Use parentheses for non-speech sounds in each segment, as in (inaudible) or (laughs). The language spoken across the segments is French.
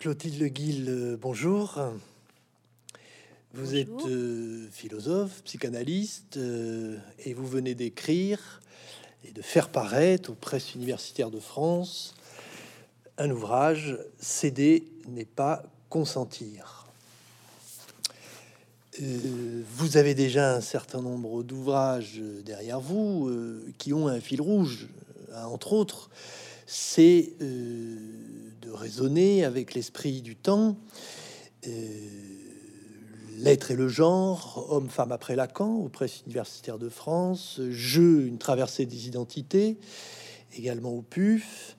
Clotilde Guil, euh, bonjour. Vous êtes euh, philosophe, psychanalyste, euh, et vous venez d'écrire et de faire paraître aux presses universitaires de France un ouvrage Céder n'est pas consentir. vous avez déjà un certain nombre d'ouvrages derrière vous qui ont un fil rouge, entre autres, c'est de raisonner avec l'esprit du temps, l'être et le genre, homme-femme après Lacan, aux presses universitaires de France, jeu, une traversée des identités, également au PUF,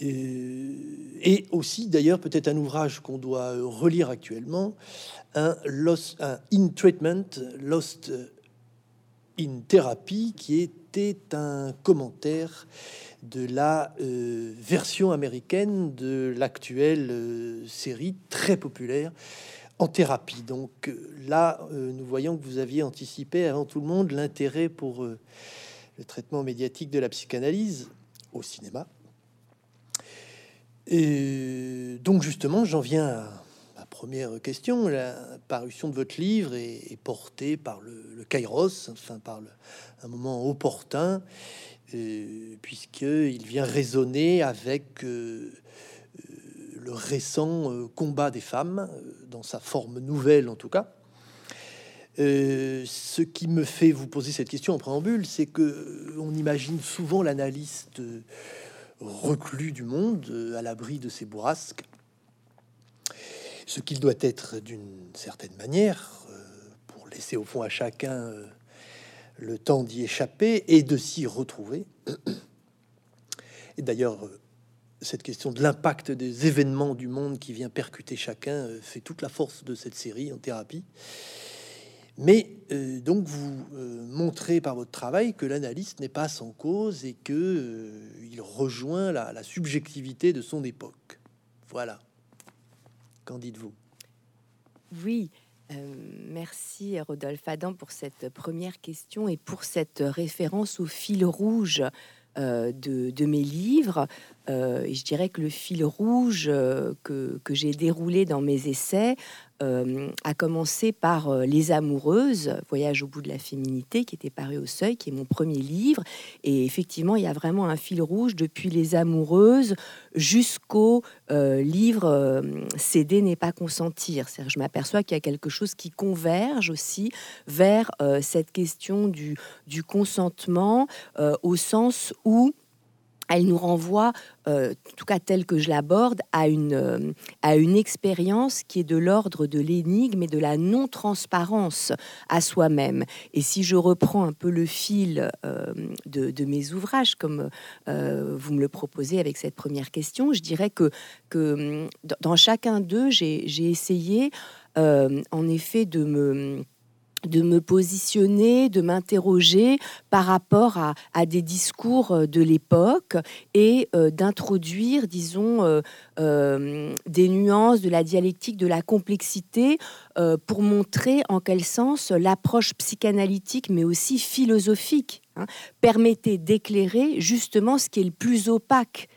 et aussi d'ailleurs peut-être un ouvrage qu'on doit relire actuellement, un, Lost, In Treatment, Lost in Therapy, qui était un commentaire de la euh, version américaine de l'actuelle euh, série très populaire en thérapie. Donc euh, là, nous voyons que vous aviez anticipé avant tout le monde l'intérêt pour le traitement médiatique de la psychanalyse au cinéma. Et donc justement, j'en viens à première question. La parution de votre livre est, portée par le, Kairos, enfin par le, un moment opportun euh, puisqu'il vient résonner avec euh, euh, le récent combat des femmes, dans sa forme nouvelle en tout cas. ce qui me fait vous poser cette question en préambule, c'est que on imagine souvent l'analyste reclus du monde, à l'abri de ses bourrasques, ce qu'il doit être d'une certaine manière, pour laisser au fond à chacun le temps d'y échapper et de s'y retrouver. Et d'ailleurs, euh, cette question de l'impact des événements du monde qui vient percuter chacun euh, fait toute la force de cette série en thérapie. Mais euh, donc vous montrez par votre travail que l'analyste n'est pas sans cause et que il rejoint la subjectivité de son époque. Voilà. Dites-vous? Oui, euh, merci Rodolphe Adam pour cette première question et pour cette référence au fil rouge euh, de, mes livres. Euh, et je dirais que le fil rouge que j'ai déroulé dans mes essais euh, a commencé par euh, Les Amoureuses, Voyage au bout de la féminité, qui était paru au Seuil, qui est mon premier livre. Et effectivement, il y a vraiment un fil rouge depuis Les Amoureuses jusqu'au euh, livre Céder n'est pas consentir. cest je m'aperçois qu'il y a quelque chose qui converge aussi vers cette question du, du consentement au sens où elle nous renvoie, euh, en tout cas telle que je l'aborde, à une, euh, à une expérience qui est de l'ordre de l'énigme et de la non-transparence à soi-même. Et si je reprends un peu le fil euh, de, mes ouvrages, comme vous me le proposez avec cette première question, je dirais que, que dans chacun d'eux, j'ai essayé en effet de me de me positionner, de m'interroger par rapport à, des discours euh, de l'époque et euh, d'introduire, disons, euh, des nuances de la dialectique, de la complexité, pour montrer en quel sens l'approche psychanalytique, mais aussi philosophique, hein, permettait d'éclairer justement ce qui est le plus opaque.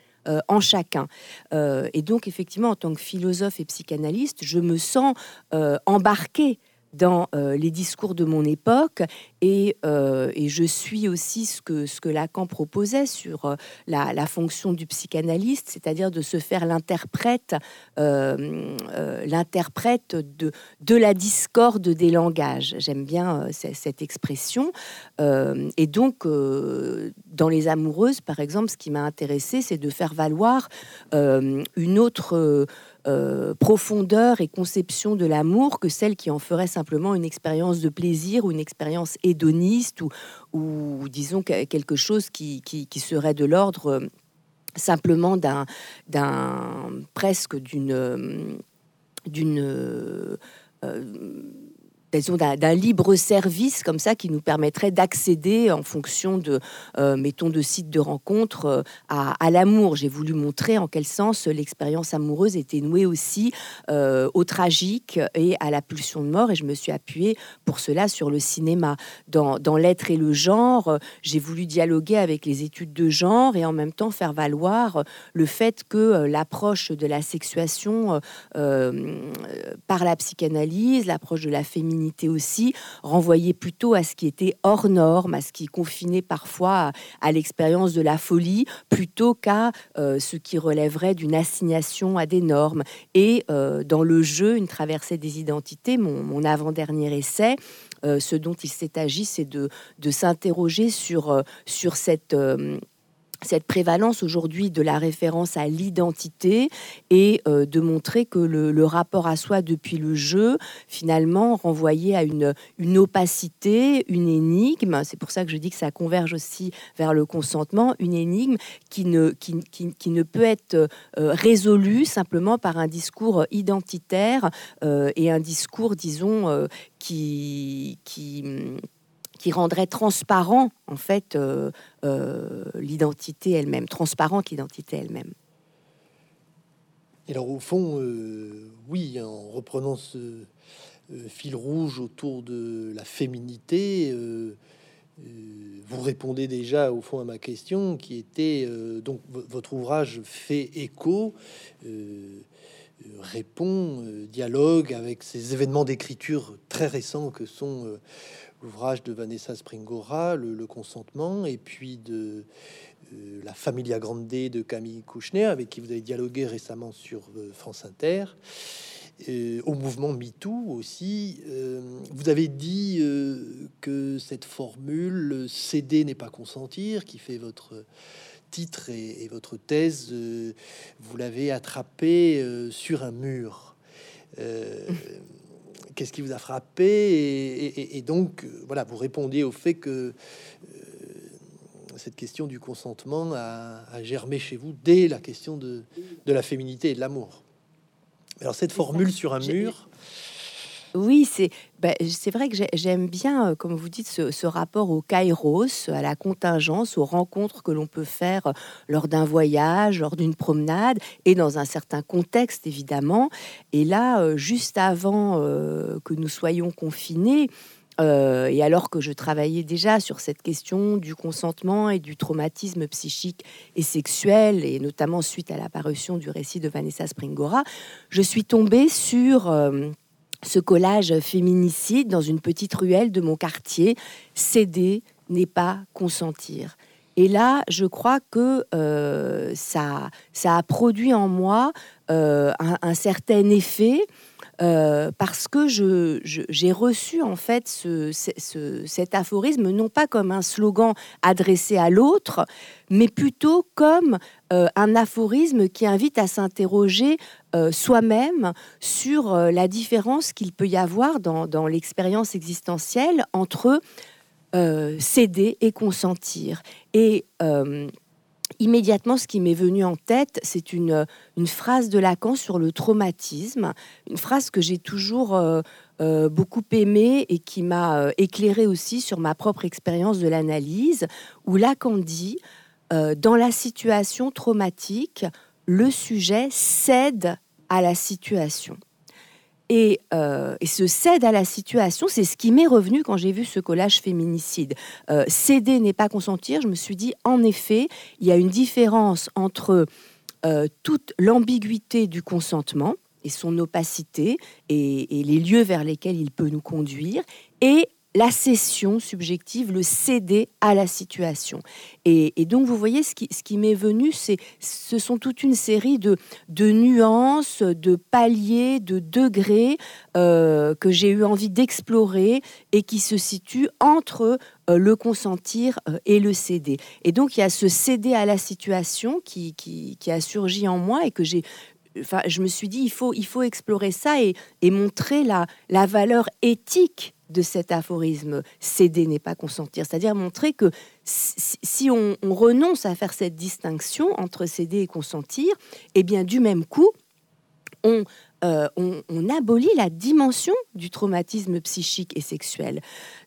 en chacun. et donc, effectivement, en tant que philosophe et psychanalyste, je me sens embarqué dans euh, les discours de mon époque et, euh, je suis aussi ce que, Lacan proposait sur euh, la, la, fonction du psychanalyste, c'est-à-dire de se faire l'interprète l'interprète de, de la discorde des langages. J'aime bien cette expression. et donc, dans Les Amoureuses, par exemple, ce qui m'a intéressé, c'est de faire valoir une autre euh, profondeur et conception de l'amour que celle qui en ferait simplement une expérience de plaisir ou une expérience hédoniste ou, disons quelque chose qui, serait de l'ordre euh, simplement d'un, d'un presque d'une d'une euh, d'un libre service comme ça qui nous permettrait d'accéder en fonction de, euh, mettons, de sites de rencontres euh, à, l'amour. J'ai voulu montrer en quel sens l'expérience amoureuse était nouée aussi euh, au tragique et à la pulsion de mort, et je me suis appuyée pour cela sur le cinéma. Dans l'être et le genre, j'ai voulu dialoguer avec les études de genre et en même temps faire valoir le fait que l'approche de la sexuation par la psychanalyse, l'approche de la féminité, aussi, renvoyait plutôt à ce qui était hors norme, à ce qui confinait parfois à, l'expérience de la folie, plutôt qu'à euh, ce qui relèverait d'une assignation à des normes. Et euh, dans le jeu, une traversée des identités, mon, avant-dernier essai, euh, ce dont il s'est agi, c'est de, s'interroger sur cette cette prévalence aujourd'hui de la référence à l'identité et euh, de montrer que le, rapport à soi depuis le jeu, finalement, renvoyait à une, une opacité, une énigme. C'est pour ça que je dis que ça converge aussi vers le consentement, une énigme qui ne, qui, qui, ne peut être euh, résolue simplement par un discours identitaire euh, et un discours, disons, qui, qui qui rendrait transparent en fait euh, euh, l'identité elle-même, transparente l'identité elle-même. Et alors au fond, euh, oui, en reprenant ce fil rouge autour de la féminité, vous répondez déjà au fond à ma question qui était donc votre ouvrage fait écho répond, dialogue avec ces événements d'écriture très récents que sont l'ouvrage de Vanessa Springora, le, consentement, et puis de euh, La Familia Grande de Camille Kouchner, avec qui vous avez dialogué récemment sur euh, France Inter. Euh, au mouvement MeToo aussi, vous avez dit que cette formule céder n'est pas consentir, qui fait votre titre et, et votre thèse, vous l'avez attrapé sur un mur (laughs) qu'est-ce qui vous a frappé et, donc, euh, voilà, vous répondiez au fait que euh, cette question du consentement a, germé chez vous dès la question de, de la féminité et de l'amour. Alors cette formule sur un mur, oui, c'est ben, c'est vrai que j'aime bien, euh, comme vous dites, ce, rapport au kairos, à la contingence, aux rencontres que l'on peut faire euh, lors d'un voyage, lors d'une promenade, et dans un certain contexte, évidemment. Et là, euh, juste avant que nous soyons confinés, et alors que je travaillais déjà sur cette question du consentement et du traumatisme psychique et sexuel, et notamment suite à l'apparition du récit de Vanessa Springora, je suis tombée sur ce collage féminicide dans une petite ruelle de mon quartier. Céder n'est pas consentir. Et là, je crois que euh, ça, a produit en moi euh, un, certain effet euh, parce que j'ai reçu en fait cet aphorisme non pas comme un slogan adressé à l'autre, mais plutôt comme euh, un aphorisme qui invite à s'interroger euh, soi-même sur la différence qu'il peut y avoir dans, l'expérience existentielle entre céder et consentir. Immédiatement, ce qui m'est venu en tête, c'est une, phrase de Lacan sur le traumatisme, une phrase que j'ai toujours euh, euh, beaucoup aimée et qui m'a euh, éclairé aussi sur ma propre expérience de l'analyse, où Lacan dit, dans la situation traumatique, le sujet cède à la situation. Euh, et, ce cède à la situation, c'est ce qui m'est revenu quand j'ai vu ce collage féminicide. Euh, céder n'est pas consentir. Je me suis dit, en effet, il y a une différence entre euh, toute l'ambiguïté du consentement et son opacité et, et, les lieux vers lesquels il peut nous conduire, et la cession subjective, le céder à la situation. Et, donc, vous voyez, ce qui, m'est venu, c'est, ce sont toute une série de, nuances, de paliers, de degrés euh, que j'ai eu envie d'explorer et qui se situent entre euh, le consentir euh, et le céder. Et donc, il y a ce céder à la situation qui, a surgi en moi et que j'ai Enfin, je me suis dit, il faut, il faut explorer ça et, montrer la valeur éthique de cet aphorisme céder n'est pas consentir, c'est-à-dire montrer que si on, renonce à faire cette distinction entre céder et consentir, eh bien du même coup, on on, on, abolit la dimension du traumatisme psychique et sexuel.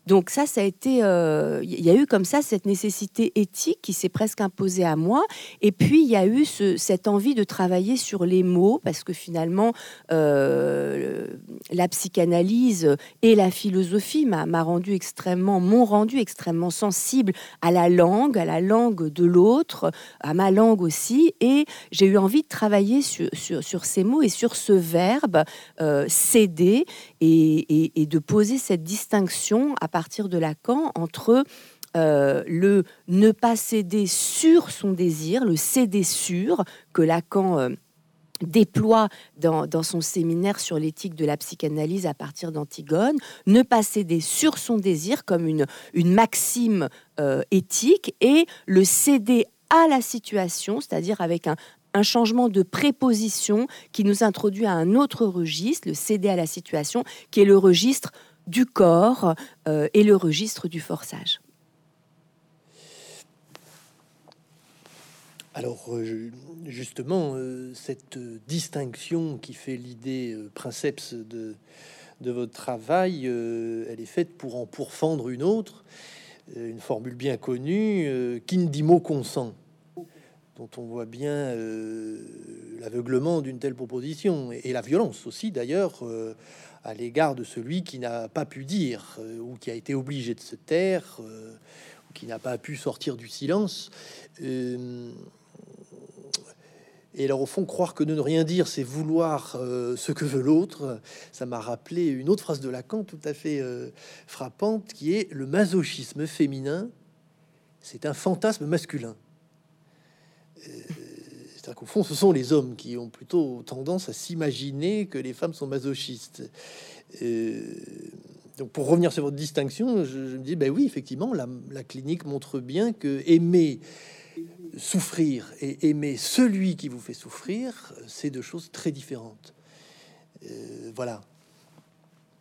Donc ça, ça a été, euh, il y a eu comme ça cette nécessité éthique qui s'est presque imposée à moi. Et puis il y a eu cette envie de travailler sur les mots parce que finalement euh, la psychanalyse et la philosophie m'a rendu extrêmement, m'ont rendu extrêmement sensible à la langue, à la langue de l'autre, à ma langue aussi. Et j'ai eu envie de travailler sur, ces mots et sur ce verbe euh, céder et, de poser cette distinction à partir de Lacan entre euh, le ne pas céder sur son désir, le céder sur, que Lacan euh, déploie dans, son séminaire sur l'éthique de la psychanalyse à partir d'Antigone, ne pas céder sur son désir comme une, maxime euh, éthique et le céder à la situation, c'est-à-dire avec un, un changement de préposition qui nous introduit à un autre registre, le céder à la situation, qui est le registre du corps euh, et le registre du forçage. Alors euh, justement, euh, cette distinction qui fait l'idée princeps de, de votre travail, elle est faite pour en pourfendre une autre, une formule bien connue, qui ne dit mot consent dont on voit bien l'aveuglement d'une telle proposition et, la violence aussi d'ailleurs à l'égard de celui qui n'a pas pu dire euh, ou qui a été obligé de se taire euh, ou qui n'a pas pu sortir du silence. Euh, et alors, au fond, croire que ne rien dire, c'est vouloir ce que veut l'autre, ça m'a rappelé une autre phrase de Lacan tout à fait frappante, qui est le masochisme féminin, c'est un fantasme masculin. C'est-à-dire qu'au fond, ce sont les hommes qui ont plutôt tendance à s'imaginer que les femmes sont masochistes. donc, pour revenir sur votre distinction, je, me dis, ben oui, effectivement, la, la, clinique montre bien que aimer souffrir et aimer celui qui vous fait souffrir, c'est deux choses très différentes. Euh, voilà.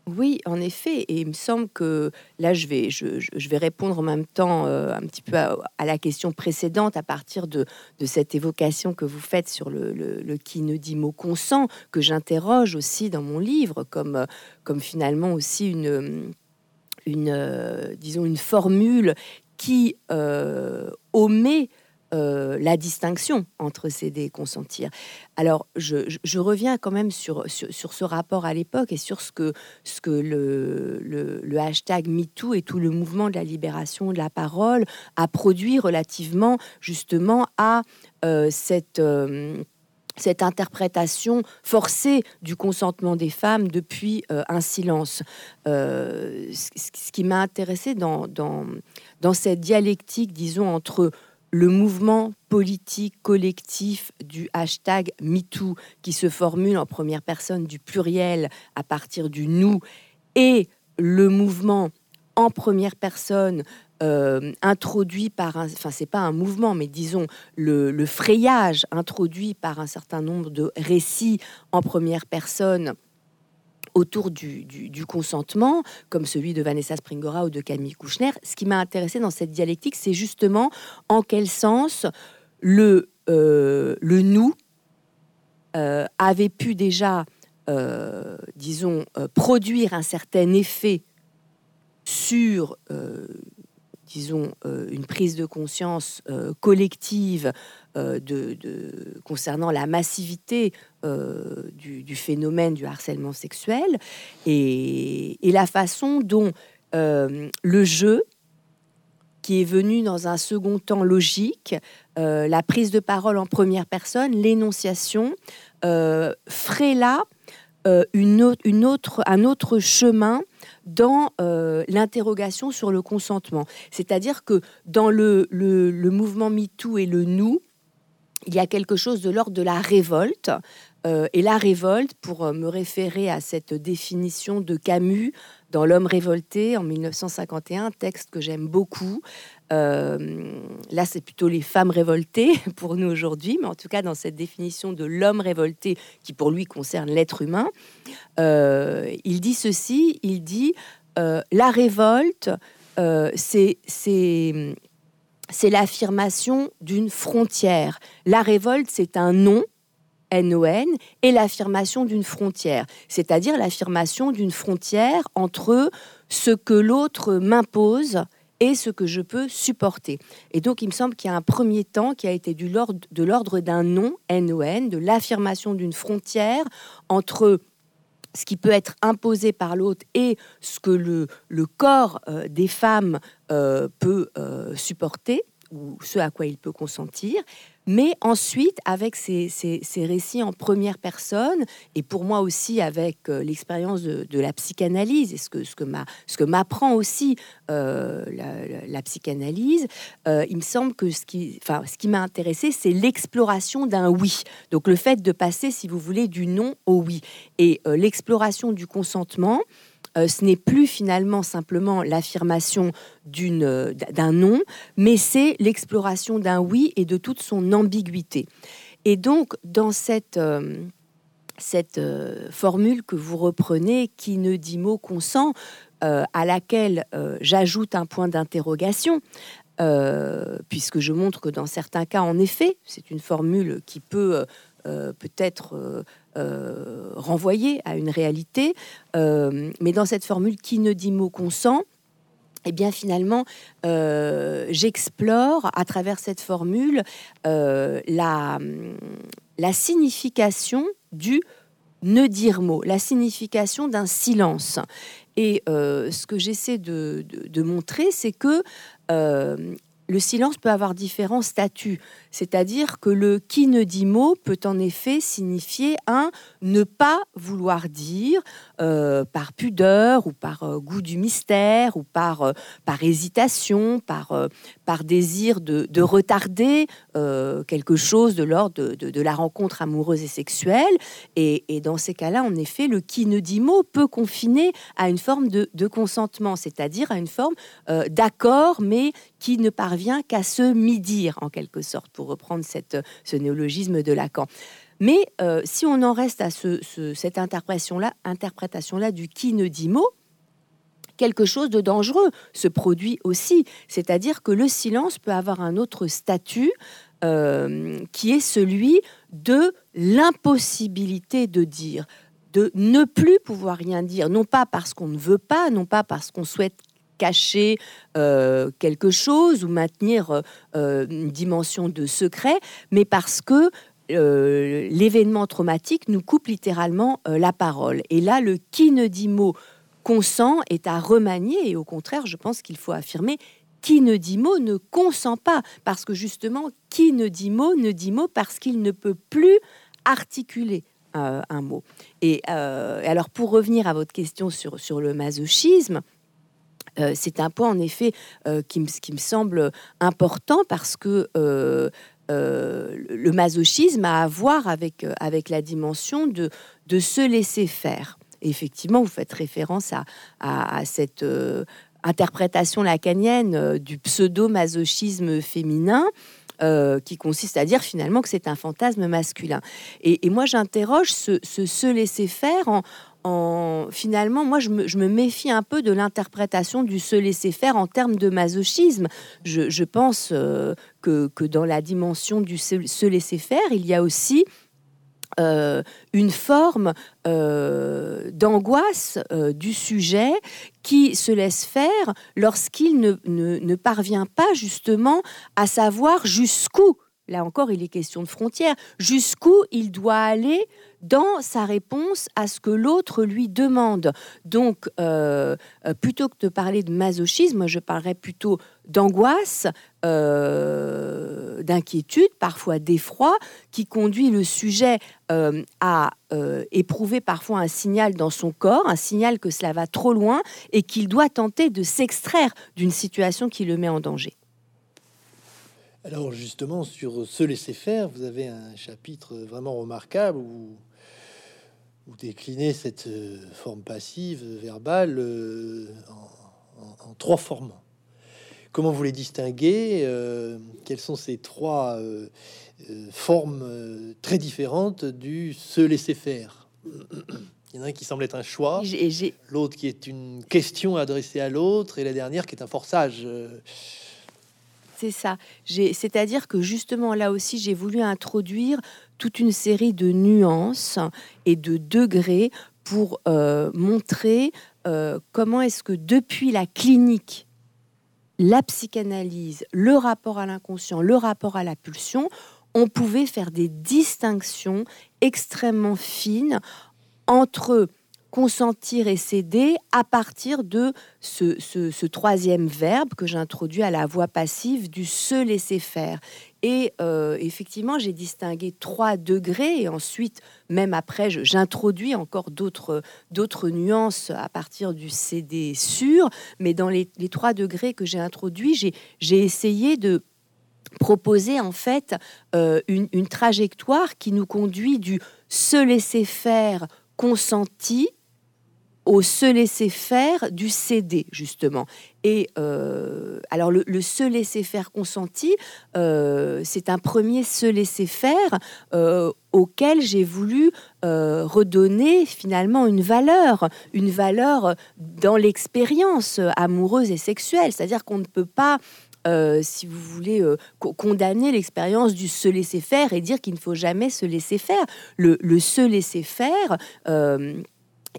Oui, en effet, et il me semble que là, je vais, je, vais répondre en même temps euh, un petit peu à, la question précédente à partir de, cette évocation que vous faites sur le, qui ne dit mot consent, que j'interroge aussi dans mon livre comme, comme finalement aussi une, une euh, disons, une formule qui euh, omet euh, la distinction entre céder et consentir. Alors, je, reviens quand même sur, sur, ce rapport à l'époque et sur ce que, ce que le, le, hashtag MeToo et tout le mouvement de la libération de la parole a produit relativement justement à euh, cette... Euh, cette interprétation forcée du consentement des femmes depuis un silence. ce, qui m'a intéressé dans, dans, dans, cette dialectique, disons, entre le mouvement politique collectif du hashtag MeToo qui se formule en première personne du pluriel à partir du nous et le mouvement en première personne euh, introduit par un, enfin c'est pas un mouvement, mais disons le, le, frayage introduit par un certain nombre de récits en première personne autour du, consentement, comme celui de Vanessa Springora ou de Camille Kouchner. Ce qui m'a intéressé dans cette dialectique, c'est justement en quel sens le, euh, le nous euh, avait pu déjà, euh, disons, produire un certain effet sur disons, euh, une prise de conscience euh, collective euh, concernant la massivité du, phénomène du harcèlement sexuel et, la façon dont le jeu, qui est venu dans un second temps logique, la prise de parole en première personne, l'énonciation, ferait là une, une autre, un autre chemin dans euh, l'interrogation sur le consentement. C'est-à-dire que dans le, le, mouvement MeToo et le nous, il y a quelque chose de l'ordre de la révolte. Euh, et la révolte, pour euh, me référer à cette définition de Camus dans L'homme révolté en 1951, texte que j'aime beaucoup, euh, là, c'est plutôt les femmes révoltées (laughs) pour nous aujourd'hui, mais en tout cas, dans cette définition de l'homme révolté qui pour lui concerne l'être humain, euh, il dit ceci, il dit euh, la révolte, c'est c'est l'affirmation d'une frontière. La révolte, c'est un nom N-O-N, et l'affirmation d'une frontière, c'est-à-dire l'affirmation d'une frontière entre ce que l'autre m'impose et ce que je peux supporter. Et donc, il me semble qu'il y a un premier temps qui a été du de l'ordre d'un non, N-O-N, de l'affirmation d'une frontière entre ce qui peut être imposé par l'autre et ce que le, le corps euh, des femmes euh, peut euh, supporter ou ce à quoi il peut consentir, mais ensuite avec ces, récits en première personne, et pour moi aussi avec euh, l'expérience de, la psychanalyse, et ce que, ce que, m'apprend aussi euh, la, psychanalyse, euh, il me semble que ce qui, enfin, ce qui m'a intéressé, c'est l'exploration d'un oui. Donc le fait de passer, si vous voulez, du non au oui. Et l'exploration du consentement, euh, ce n'est plus finalement simplement l'affirmation euh, d'un non, mais c'est l'exploration d'un oui et de toute son ambiguïté. Et donc, dans cette, euh, formule que vous reprenez, qui ne dit mot consent, à laquelle j'ajoute un point d'interrogation, puisque je montre que dans certains cas, en effet, c'est une formule qui peut peut-être renvoyer à une réalité. Euh, mais dans cette formule qui ne dit mot consent, eh bien finalement, euh, j'explore à travers cette formule la, signification du ne dire mot, la signification d'un silence. Et ce que j'essaie de, montrer, c'est que le silence peut avoir différents statuts. C'est-à-dire que le qui ne dit mot peut en effet signifier un ne pas vouloir dire euh, par pudeur ou par euh, goût du mystère ou par, euh, par hésitation, par, par désir de, retarder quelque chose de l'ordre de, la rencontre amoureuse et sexuelle. Et, dans ces cas-là, en effet, le qui ne dit mot peut confiner à une forme de, consentement, c'est-à-dire à une forme d'accord, mais qui ne parvient qu'à se mi-dire en quelque sorte reprendre cette, ce néologisme de Lacan. Mais euh, si on en reste à ce, cette interprétation-là, interprétation-là du qui ne dit mot, quelque chose de dangereux se produit aussi. C'est-à-dire que le silence peut avoir un autre statut euh, qui est celui de l'impossibilité de dire, de ne plus pouvoir rien dire, non pas parce qu'on ne veut pas, non pas parce qu'on souhaite cacher euh, quelque chose ou maintenir une dimension de secret, mais parce que l'événement traumatique nous coupe littéralement la parole. Et là, le qui ne dit mot consent est à remanier, et au contraire, je pense qu'il faut affirmer qui ne dit mot ne consent pas, parce que justement, qui ne dit mot ne dit mot parce qu'il ne peut plus articuler un mot. Et alors, pour revenir à votre question sur, sur le masochisme, euh, c'est un point en effet euh, qui, me, qui, me, semble important parce que euh, le masochisme a à voir avec, avec la dimension de, de se laisser faire. effectivement, vous faites référence à, à, cette interprétation lacanienne du pseudo-masochisme féminin. qui consiste à dire finalement que c'est un fantasme masculin. Et, moi, j'interroge ce, ce, se laisser faire en, finalement, moi, je me, méfie un peu de l'interprétation du se laisser faire en termes de masochisme. Je, pense euh, que, dans la dimension du se, laisser faire, il y a aussi euh, une forme euh, d'angoisse du sujet qui se laisse faire lorsqu'il ne, parvient pas justement à savoir jusqu'où, là encore il est question de frontières, jusqu'où il doit aller dans sa réponse à ce que l'autre lui demande. Donc, euh, euh, plutôt que de parler de masochisme, je parlerais plutôt d'angoisse, euh, d'inquiétude, parfois d'effroi, qui conduit le sujet à éprouver parfois un signal dans son corps, un signal que cela va trop loin et qu'il doit tenter de s'extraire d'une situation qui le met en danger. Alors justement, sur se laisser faire, vous avez un chapitre vraiment remarquable où vous déclinez cette euh, forme passive verbale euh, en, trois formes. Comment vous les distinguez euh, Quelles sont ces trois formes très différentes du se laisser faire? Il y en a un qui semble être un choix, l'autre qui est une question adressée à l'autre, et la dernière qui est un forçage. C'est ça. C'est-à-dire que justement là aussi, j'ai voulu introduire toute une série de nuances et de degrés pour montrer comment est-ce que depuis la clinique la psychanalyse, le rapport à l'inconscient, le rapport à la pulsion, on pouvait faire des distinctions extrêmement fines entre consentir et céder à partir de ce, troisième verbe que j'introduis à la voix passive du se laisser faire. Et euh, effectivement, j'ai distingué trois degrés et ensuite, même après, j'introduis encore d'autres nuances à partir du céder sûr. Mais dans les, trois degrés que j'ai introduits, j'ai essayé de proposer en fait euh, une trajectoire qui nous conduit du se laisser faire consenti au se laisser faire du céder, justement. Et euh, alors, le, se laisser faire consenti, euh, c'est un premier se laisser faire euh, auquel j'ai voulu redonner finalement une valeur, une valeur dans l'expérience amoureuse et sexuelle. C'est-à-dire qu'on ne peut pas si vous voulez, condamner l'expérience du se laisser faire et dire qu'il ne faut jamais se laisser faire. Le, le se laisser faire,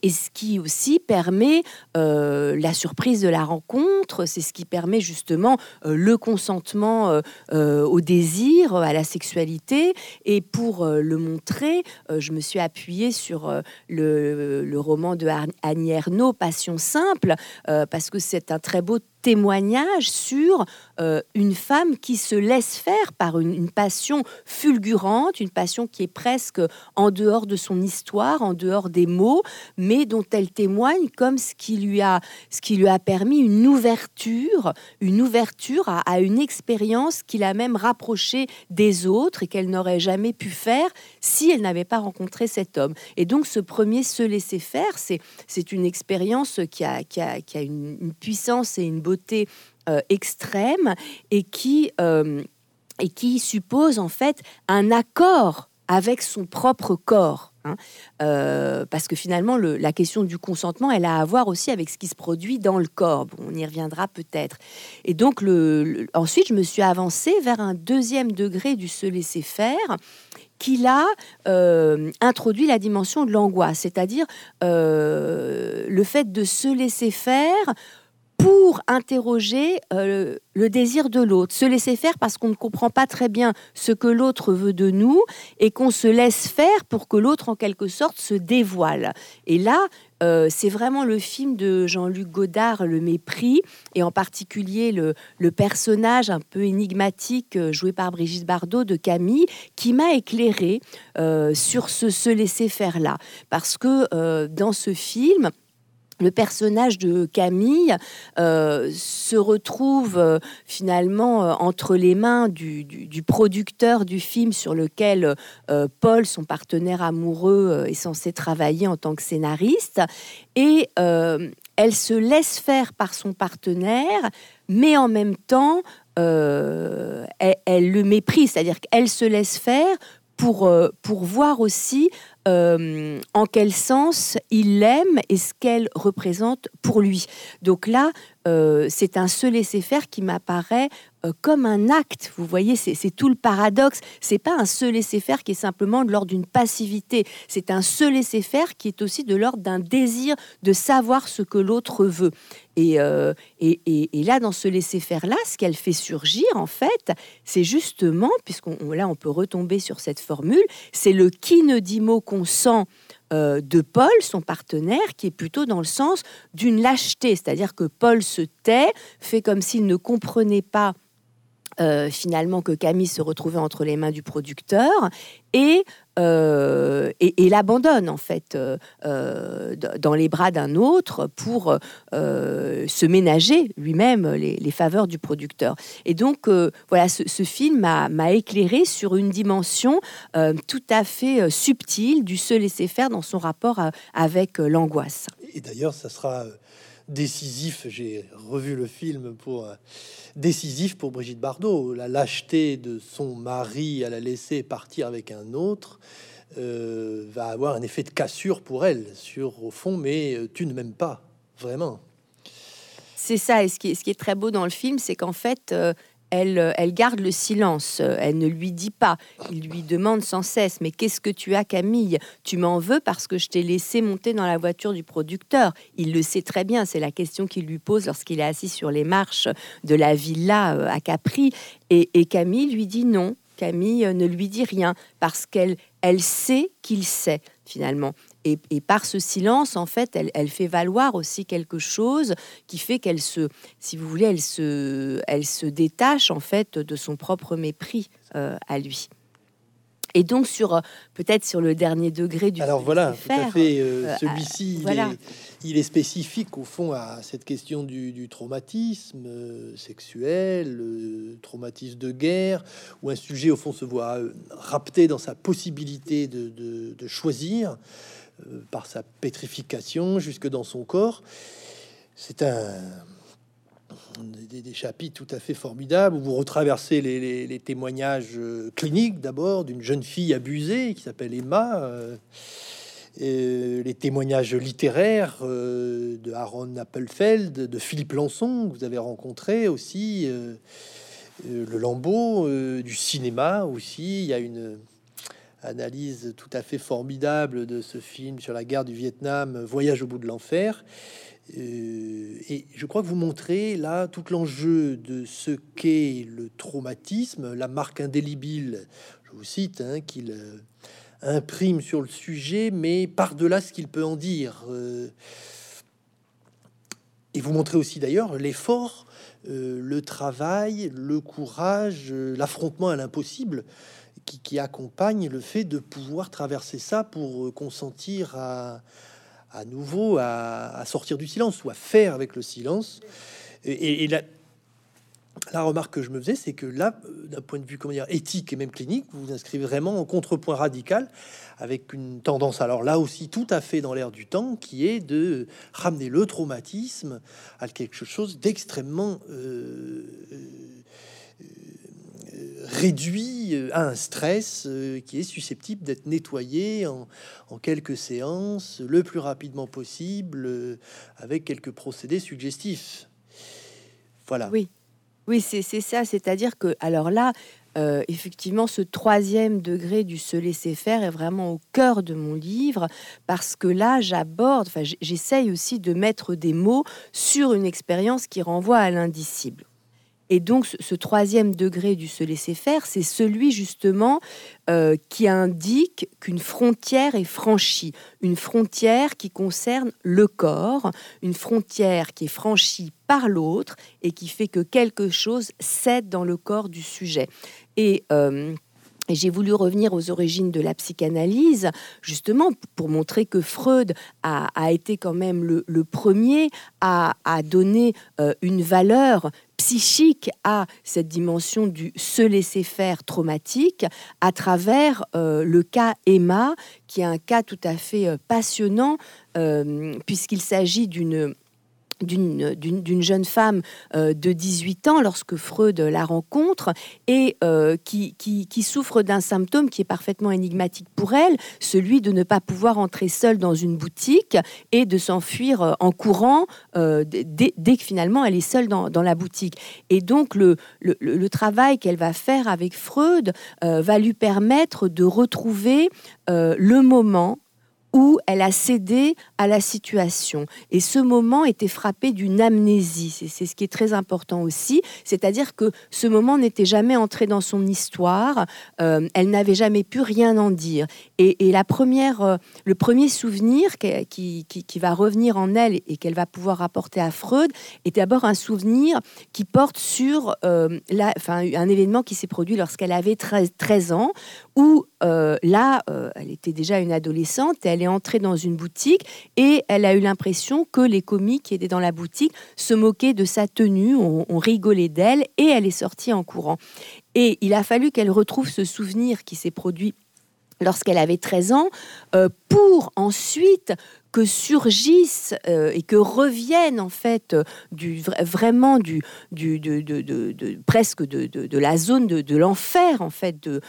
et ce qui aussi permet euh, la surprise de la rencontre, c'est ce qui permet justement euh, le consentement euh, au désir, à la sexualité. Et pour le montrer, je me suis appuyée sur le, roman de Annie Ernaux, Passion simple, parce que c'est un très beau témoignage sur euh, une femme qui se laisse faire par une, passion fulgurante, une passion qui est presque en dehors de son histoire, en dehors des mots, mais dont elle témoigne comme ce qui lui a, ce qui lui a permis une ouverture, une ouverture à, une expérience qui l'a même rapprochée des autres et qu'elle n'aurait jamais pu faire si elle n'avait pas rencontré cet homme. Et donc ce premier se laisser faire, c'est une expérience qui a, qui a, qui a une, une puissance et une beauté euh, extrême et qui, euh, et qui suppose en fait un accord avec son propre corps. Hein. Euh, parce que finalement, la question du consentement, elle a à voir aussi avec ce qui se produit dans le corps. on y reviendra peut-être. Et donc, ensuite, je me suis avancée vers un deuxième degré du se laisser faire, qui a introduit la dimension de l'angoisse, c'est-à-dire le fait de se laisser faire pour interroger euh, le désir de l'autre, se laisser faire parce qu'on ne comprend pas très bien ce que l'autre veut de nous et qu'on se laisse faire pour que l'autre, en quelque sorte, se dévoile. Et là, euh, c'est vraiment le film de Jean-Luc Godard, Le Mépris, et en particulier le, personnage un peu énigmatique euh, joué par Brigitte Bardot de Camille, qui m'a éclairé sur ce se laisser faire là. Parce que dans ce film, le personnage de Camille euh, se retrouve euh, finalement euh, entre les mains du, producteur du film sur lequel Paul, son partenaire amoureux, est censé travailler en tant que scénariste. Et elle se laisse faire par son partenaire, mais en même temps, elle, elle, le méprise, c'est-à-dire qu'elle se laisse faire pour, pour voir aussi euh, en quel sens il l'aime et ce qu'elle représente pour lui. Donc là, euh, c'est un se laisser faire qui m'apparaît euh, comme un acte. Vous voyez, c'est tout le paradoxe. C'est pas un se laisser faire qui est simplement de l'ordre d'une passivité. C'est un se laisser faire qui est aussi de l'ordre d'un désir de savoir ce que l'autre veut. Et, et, et, là, dans ce laisser faire là, ce qu'elle fait surgir, en fait, c'est justement, puisqu'on là on peut retomber sur cette formule, c'est le qui ne dit mot sent euh, de Paul, son partenaire, qui est plutôt dans le sens d'une lâcheté, c'est-à-dire que Paul se tait, fait comme s'il ne comprenait pas euh, finalement que Camille se retrouvait entre les mains du producteur et, euh, et, l'abandonne en fait euh, dans les bras d'un autre pour se ménager lui-même les, faveurs du producteur. Et donc voilà, ce, film m'a éclairé sur une dimension tout à fait subtile du se laisser faire dans son rapport avec l'angoisse. Et d'ailleurs, ça sera décisif, j'ai revu le film pour euh, décisif pour Brigitte Bardot, la lâcheté de son mari à la laisser partir avec un autre euh, va avoir un effet de cassure pour elle sur au fond, mais euh, tu ne m'aimes pas vraiment. C'est ça, et ce qui, est, ce qui est très beau dans le film, c'est qu'en fait, elle, elle garde le silence. Elle ne lui dit pas. Il lui demande sans cesse Mais qu'est-ce que tu as, Camille? Tu m'en veux parce que je t'ai laissé monter dans la voiture du producteur. Il le sait très bien. C'est la question qu'il lui pose lorsqu'il est assis sur les marches de la villa euh, à Capri. Et, et Camille lui dit non. Camille ne lui dit rien parce qu'elle elle sait qu'il sait finalement. Et, par ce silence, en fait, elle, fait valoir aussi quelque chose qui fait qu'elle se, si vous voulez, elle se, elle se détache en fait de son propre mépris euh, à lui. Et donc sur peut-être sur le dernier degré du. Alors voilà, tout à fait. Euh, euh, celui-ci, il, est spécifique au fond à cette question du, traumatisme sexuel, traumatisme de guerre, où un sujet au fond se voit rapté dans sa possibilité de, de choisir. Euh, par sa pétrification jusque dans son corps. C'est un des, chapitres tout à fait formidables où vous retraversez les, témoignages euh, cliniques d'abord d'une jeune fille abusée qui s'appelle Emma, euh, les témoignages littéraires de Aaron Appelfeld, de Philippe Lançon que vous avez rencontré aussi, le lambeau du cinéma aussi. Il y a une analyse tout à fait formidable de ce film sur la guerre du Vietnam, Voyage au bout de l'enfer. Euh, et je crois que vous montrez là tout l'enjeu de ce qu'est le traumatisme, la marque indélébile, je vous cite, hein, qu'il euh, imprime sur le sujet, mais par-delà ce qu'il peut en dire. Euh, et vous montrez aussi d'ailleurs l'effort, le travail, le courage, l'affrontement à l'impossible qui, accompagne le fait de pouvoir traverser ça pour euh, consentir à, à nouveau à, sortir du silence ou à faire avec le silence. Et, la, remarque que je me faisais, c'est que là, euh, d'un point de vue comment dire, éthique et même clinique, vous vous inscrivez vraiment en contrepoint radical avec une tendance, alors là aussi tout à fait dans l'air du temps, qui est de ramener le traumatisme à quelque chose d'extrêmement euh, réduit euh, à un stress euh, qui est susceptible d'être nettoyé en, quelques séances, le plus rapidement possible, euh, avec quelques procédés suggestifs. Voilà. Oui, oui, c'est ça. C'est-à-dire que, alors là, effectivement, ce troisième degré du se laisser faire est vraiment au cœur de mon livre parce que là, j'aborde, j'essaye aussi de mettre des mots sur une expérience qui renvoie à l'indicible. Et donc, ce, troisième degré du se laisser faire, c'est celui justement euh, qui indique qu'une frontière est franchie, une frontière qui concerne le corps, une frontière qui est franchie par l'autre et qui fait que quelque chose cède dans le corps du sujet. Et euh, j'ai voulu revenir aux origines de la psychanalyse, justement pour montrer que Freud a, été quand même le, premier à, donner euh, une valeur psychique à cette dimension du se laisser faire traumatique à travers euh, le cas Emma, qui est un cas tout à fait euh, passionnant, puisqu'il s'agit d'une d'une jeune femme euh, de 18 ans lorsque Freud la rencontre et euh, qui, qui, souffre d'un symptôme qui est parfaitement énigmatique pour elle, celui de ne pas pouvoir entrer seule dans une boutique et de s'enfuir euh, en courant dès, que finalement elle est seule dans, dans la boutique. Et donc le, le travail qu'elle va faire avec Freud va lui permettre de retrouver le moment où elle a cédé à la situation. Et ce moment était frappé d'une amnésie. C'est ce qui est très important aussi. C'est-à-dire que ce moment n'était jamais entré dans son histoire. Euh, elle n'avait jamais pu rien en dire. Et, la première, euh, le premier souvenir qui, va revenir en elle et qu'elle va pouvoir apporter à Freud est d'abord un souvenir qui porte sur euh, la, un événement qui s'est produit lorsqu'elle avait 13, 13 ans, où là, elle était déjà une adolescente elle entrée dans une boutique et elle a eu l'impression que les commis qui étaient dans la boutique se moquaient de sa tenue, on, rigolait d'elle et elle est sortie en courant. Et il a fallu qu'elle retrouve ce souvenir qui s'est produit lorsqu'elle avait 13 ans, euh, pour ensuite que surgissent euh, et que reviennent en fait du vraiment du, presque de, la zone de, l'enfer en fait de,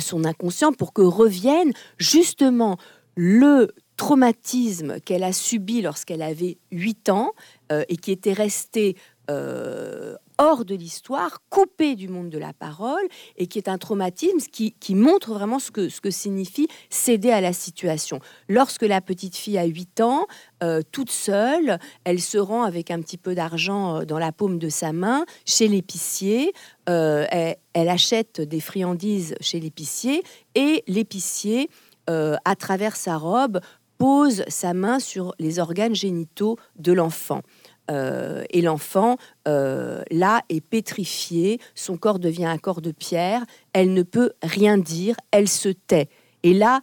son inconscient pour que revienne justement le traumatisme qu'elle a subi lorsqu'elle avait 8 ans euh, et qui était resté euh, hors de l'histoire, coupé du monde de la parole, et qui est un traumatisme qui, montre vraiment ce que, ce que signifie céder à la situation. Lorsque la petite fille a 8 ans, euh, toute seule, elle se rend avec un petit peu d'argent euh, dans la paume de sa main chez l'épicier. Euh, elle, achète des friandises chez l'épicier et l'épicier, à travers sa robe, pose sa main sur les organes génitaux de l'enfant. Euh, et l'enfant, euh, là, est pétrifié, son corps devient un corps de pierre, elle ne peut rien dire, elle se tait. Et là,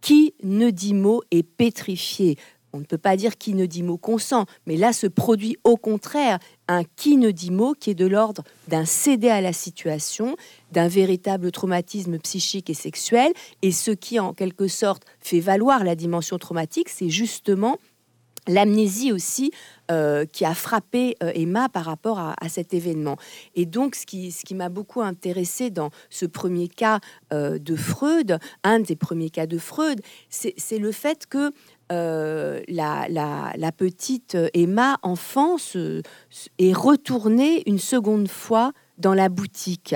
qui ne dit mot est pétrifié. On ne peut pas dire qui ne dit mot consent, mais là se produit au contraire un qui ne dit mot qui est de l'ordre d'un céder à la situation, d'un véritable traumatisme psychique et sexuel. Et ce qui, en quelque sorte, fait valoir la dimension traumatique, c'est justement l'amnésie aussi euh, qui a frappé euh, Emma par rapport à, cet événement. Et donc, ce qui, m'a beaucoup intéressé dans ce premier cas euh, de Freud, un des premiers cas de Freud, c'est le fait que la, la, petite Emma, enfant, est retournée une seconde fois dans la boutique.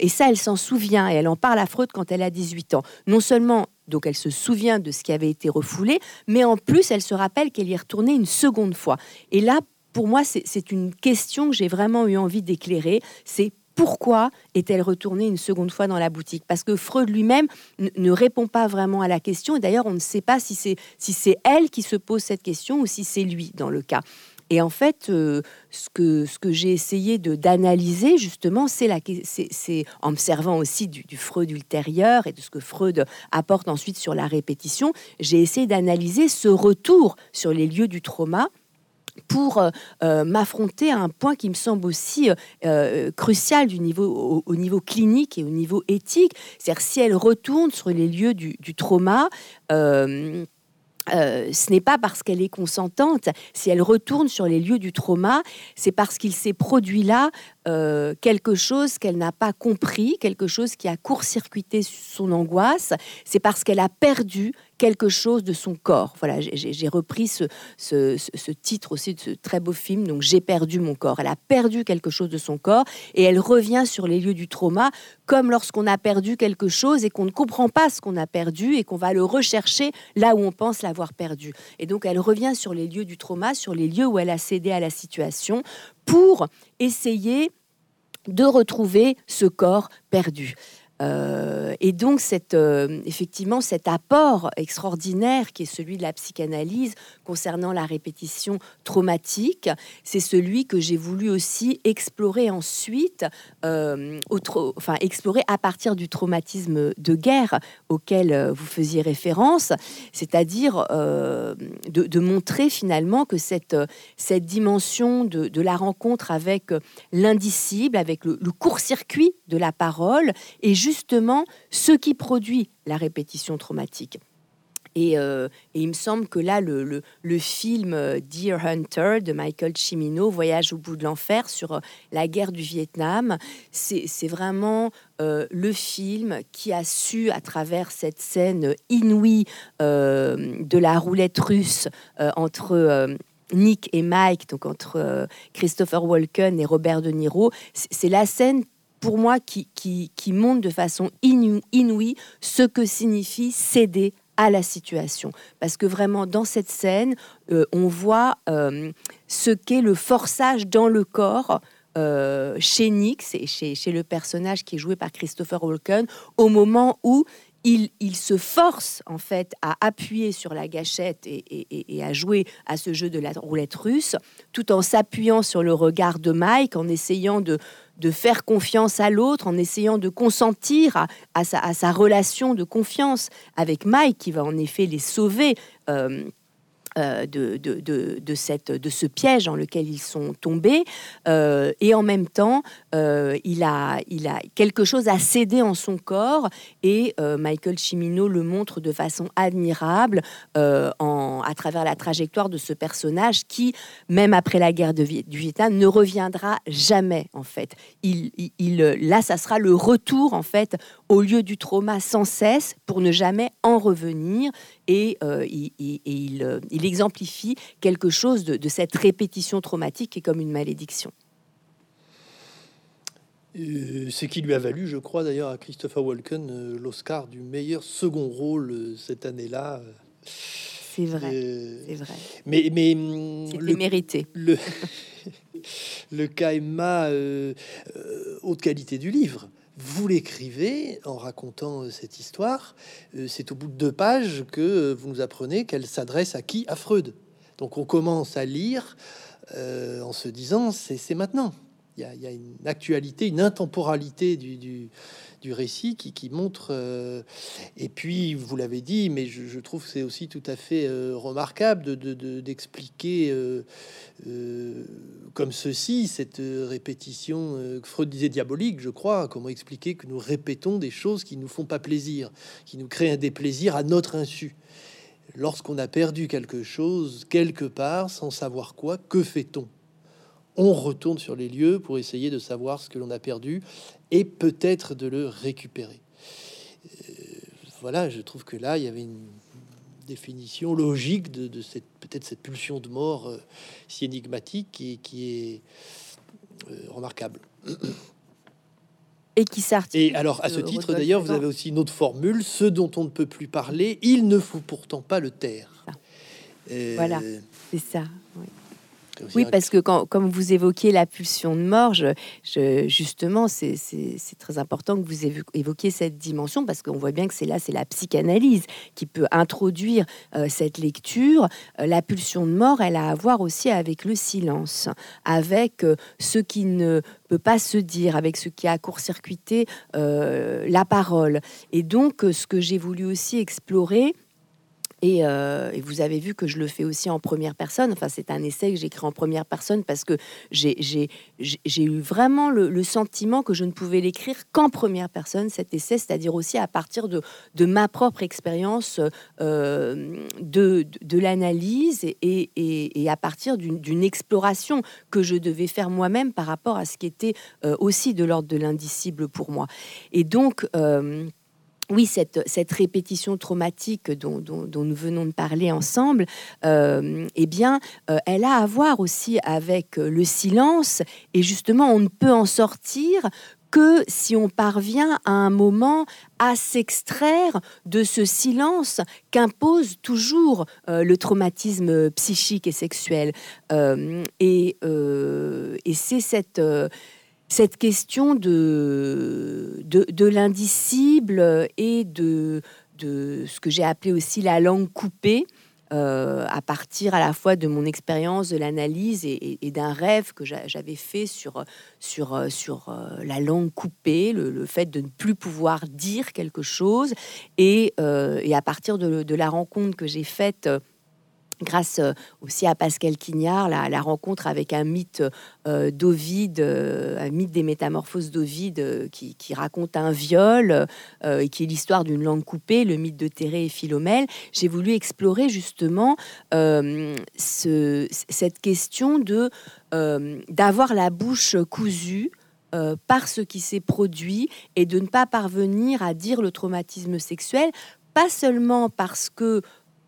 et ça, elle s'en souvient et elle en parle à Freud quand elle a 18 ans. Non seulement donc elle se souvient de ce qui avait été refoulé, mais en plus elle se rappelle qu'elle y est retournée une seconde fois. Et là, pour moi, c'est une question que j'ai vraiment eu envie d'éclairer. C'est pourquoi est-elle retournée une seconde fois dans la boutique? Parce que Freud lui-même ne répond pas vraiment à la question. Et d'ailleurs, on ne sait pas si c'est si elle qui se pose cette question ou si c'est lui dans le cas. Et en fait, euh, ce que, j'ai essayé de d'analyser justement, c'est en me servant aussi du, Freud ultérieur et de ce que Freud apporte ensuite sur la répétition, j'ai essayé d'analyser ce retour sur les lieux du trauma pour euh, euh, m'affronter à un point qui me semble aussi crucial du niveau, au, niveau clinique et au niveau éthique. C'est-à-dire si elle retourne sur les lieux du, trauma, ce n'est pas parce qu'elle est consentante. Si elle retourne sur les lieux du trauma, c'est parce qu'il s'est produit là euh, quelque chose qu'elle n'a pas compris, quelque chose qui a court-circuité son angoisse. C'est parce qu'elle a perdu quelque chose de son corps. Voilà, j'ai repris ce, titre aussi de ce très beau film, donc J'ai perdu mon corps. Elle a perdu quelque chose de son corps et elle revient sur les lieux du trauma, comme lorsqu'on a perdu quelque chose et qu'on ne comprend pas ce qu'on a perdu et qu'on va le rechercher là où on pense l'avoir perdu. Et donc elle revient sur les lieux du trauma, sur les lieux où elle a cédé à la situation pour essayer de retrouver ce corps perdu. Euh, et donc, euh, effectivement, cet apport extraordinaire qui est celui de la psychanalyse concernant la répétition traumatique, c'est celui que j'ai voulu aussi explorer ensuite, euh, enfin, explorer à partir du traumatisme de guerre auquel vous faisiez référence, c'est-à-dire de, montrer finalement que cette, cette dimension de, la rencontre avec l'indicible, avec le, le court-circuit de la parole, est justement ce qui produit la répétition traumatique. Et, euh, il me semble que là, le, film euh, Deer Hunter de Michael Cimino, Voyage au bout de l'enfer sur euh, la guerre du Vietnam, c'est vraiment le film qui a su, à travers cette scène inouïe de la roulette russe entre... Nick et Mike, donc entre Christopher Walken et Robert De Niro, c'est la scène pour moi, qui, montre de façon inouïe ce que signifie céder à la situation. Parce que vraiment, dans cette scène, euh, on voit euh, ce qu'est le forçage dans le corps. Euh, chez Nick, c'est chez, chez, le personnage qui est joué par Christopher Walken, au moment où il, se force en fait à appuyer sur la gâchette et, à jouer à ce jeu de la roulette russe, tout en s'appuyant sur le regard de Mike, en essayant de, faire confiance à l'autre, en essayant de consentir à, sa, relation de confiance avec Mike, qui va en effet les sauver. Euh, euh, de ce piège dans lequel ils sont tombés. Euh, et en même temps, euh, il, a, il a quelque chose à céder en son corps. Et Michael Cimino le montre de façon admirable en, à travers la trajectoire de ce personnage qui, même après la guerre de, du Vietnam, ne reviendra jamais, en fait. Il, là, ça sera le retour, en fait, au lieu du trauma sans cesse pour ne jamais en revenir. Et, il, exemplifie quelque chose de, cette répétition traumatique qui est comme une malédiction. Ce qui lui a valu, je crois d'ailleurs, à Christopher Walken l'Oscar du meilleur second rôle cette année-là. C'est vrai, c'est vrai. Mais, mais le, mérité. Le, (laughs) le KMA haute qualité du livre vous l'écrivez en racontant euh, cette histoire. Euh, c'est au bout de deux pages que euh, vous nous apprenez qu'elle s'adresse à qui? À Freud. Donc on commence à lire en se disant c'est maintenant. Il y, a, une actualité, une intemporalité du, récit qui, montre. Euh, et puis, vous l'avez dit, mais je, trouve que c'est aussi tout à fait euh, remarquable d'expliquer de, euh, comme ceci cette répétition que Freud disait diabolique, je crois. Comment expliquer que nous répétons des choses qui nous font pas plaisir, qui nous créent un déplaisir à notre insu lorsqu'on a perdu quelque chose quelque part sans savoir quoi, que fait-on? On retourne sur les lieux pour essayer de savoir ce que l'on a perdu et peut-être de le récupérer. Euh, voilà, je trouve que là, il y avait une définition logique de, cette peut-être cette pulsion de mort euh, si énigmatique et qui est euh, remarquable. Et qui s'articule. Et alors, à ce titre, d'ailleurs, vous avez aussi une autre formule ce dont on ne peut plus parler, il ne faut pourtant pas le taire. Voilà, c'est ça. Oui. Oui, parce que quand, comme vous évoquiez la pulsion de mort, je, justement, c'est très important que vous évoquiez cette dimension parce qu'on voit bien que c'est là, c'est la psychanalyse qui peut introduire euh, cette lecture. Euh, la pulsion de mort, elle a à voir aussi avec le silence, avec euh, ce qui ne peut pas se dire, avec ce qui a court-circuité la parole. Et donc, ce que j'ai voulu aussi explorer, euh, et, vous avez vu que je le fais aussi en première personne. Enfin, c'est un essai que j'écris en première personne parce que j'ai eu vraiment le, sentiment que je ne pouvais l'écrire qu'en première personne, cet essai, c'est-à-dire aussi à partir de, ma propre expérience euh, de, l'analyse et, et, à partir d'une exploration que je devais faire moi-même par rapport à ce qui était euh, aussi de l'ordre de l'indicible pour moi. Et donc, oui, cette, répétition traumatique dont, nous venons de parler ensemble, euh, eh bien, euh, elle a à voir aussi avec le silence. Et justement, on ne peut en sortir que si on parvient à un moment à s'extraire de ce silence qu'impose toujours euh, le traumatisme psychique et sexuel. et c'est cette cette question de, de, l'indicible et de, de ce que j'ai appelé aussi la langue coupée, euh, à partir à la fois de mon expérience de l'analyse et, d'un rêve que j'avais fait sur, sur, sur euh, la langue coupée, le, fait de ne plus pouvoir dire quelque chose, et, euh, et à partir de, la rencontre que j'ai faite grâce euh, aussi à Pascal Quignard, la, rencontre avec un mythe euh, d'Ovide, euh, un mythe des métamorphoses d'Ovide qui, raconte un viol et qui est l'histoire d'une langue coupée, le mythe de Thérée et Philomèle. J'ai voulu explorer justement ce, cette question d'avoir la bouche cousue. par ce qui s'est produit et de ne pas parvenir à dire le traumatisme sexuel, pas seulement parce que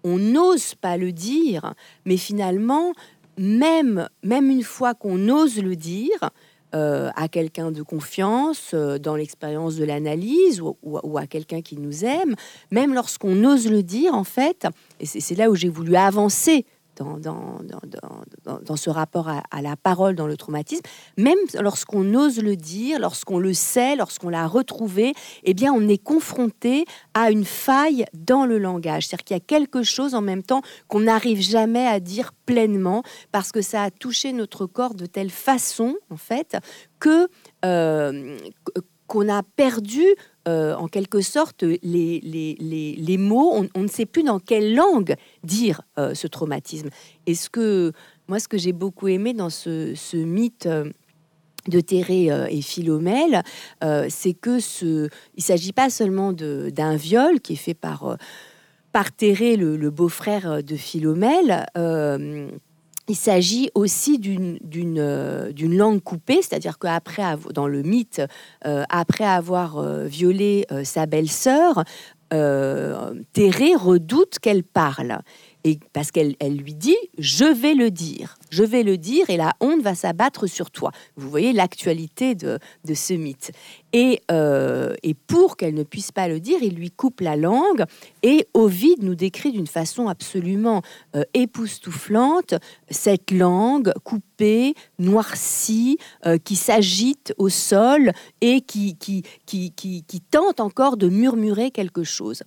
on n'ose pas le dire, mais finalement, même, même une fois qu'on ose le dire, euh, à quelqu'un de confiance euh, dans l'expérience de l'analyse ou, à quelqu'un qui nous aime, même lorsqu'on ose le dire, en fait, et c'est là où j'ai voulu avancer dans, ce rapport à, la parole dans le traumatisme, même lorsqu'on ose le dire, lorsqu'on le sait, lorsqu'on l'a retrouvé, eh bien, on est confronté à une faille dans le langage. C'est-à-dire qu'il y a quelque chose en même temps qu'on n'arrive jamais à dire pleinement parce que ça a touché notre corps de telle façon, en fait, que euh, qu'on a perdu euh, en quelque sorte les, mots, on, ne sait plus dans quelle langue dire euh, ce traumatisme. Et ce que, moi, ce que j'ai beaucoup aimé dans ce, mythe euh, de Thérée et Philomèle, c'est que ce, il s'agit pas seulement d'un viol qui est fait par, par le beau-frère de Philomèle il s'agit aussi d'une euh, langue coupée, c'est-à-dire qu'après, dans le mythe, euh, après avoir euh, violé sa belle-sœur, Thérée redoute qu'elle parle. Et parce qu'elle elle lui dit je vais le dire, je vais le dire et la honte va s'abattre sur toi. Vous voyez l'actualité de, de, ce mythe. Et, euh, et pour qu'elle ne puisse pas le dire, il lui coupe la langue et Ovide nous décrit d'une façon absolument euh, époustouflante cette langue coupée, noircie, euh, qui s'agite au sol et qui, qui, qui, qui, qui tente encore de murmurer quelque chose.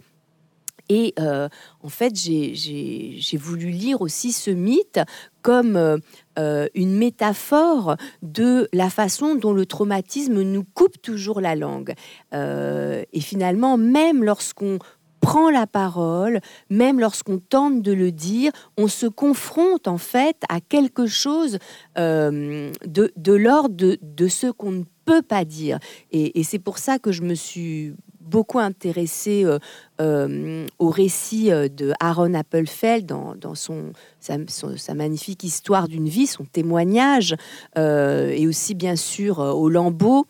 Et euh, en fait, j'ai voulu lire aussi ce mythe comme euh, euh, une métaphore de la façon dont le traumatisme nous coupe toujours la langue. et finalement, même lorsqu'on prend la parole, même lorsqu'on tente de le dire, on se confronte en fait à quelque chose de, l'ordre de, ce qu'on ne peut pas dire. Et c'est pour ça que je me suis beaucoup intéressé euh, euh, au récit euh, de Aaron Appelfeld dans, dans son, sa, magnifique histoire d'une vie, son témoignage, et aussi bien sûr au Lambeau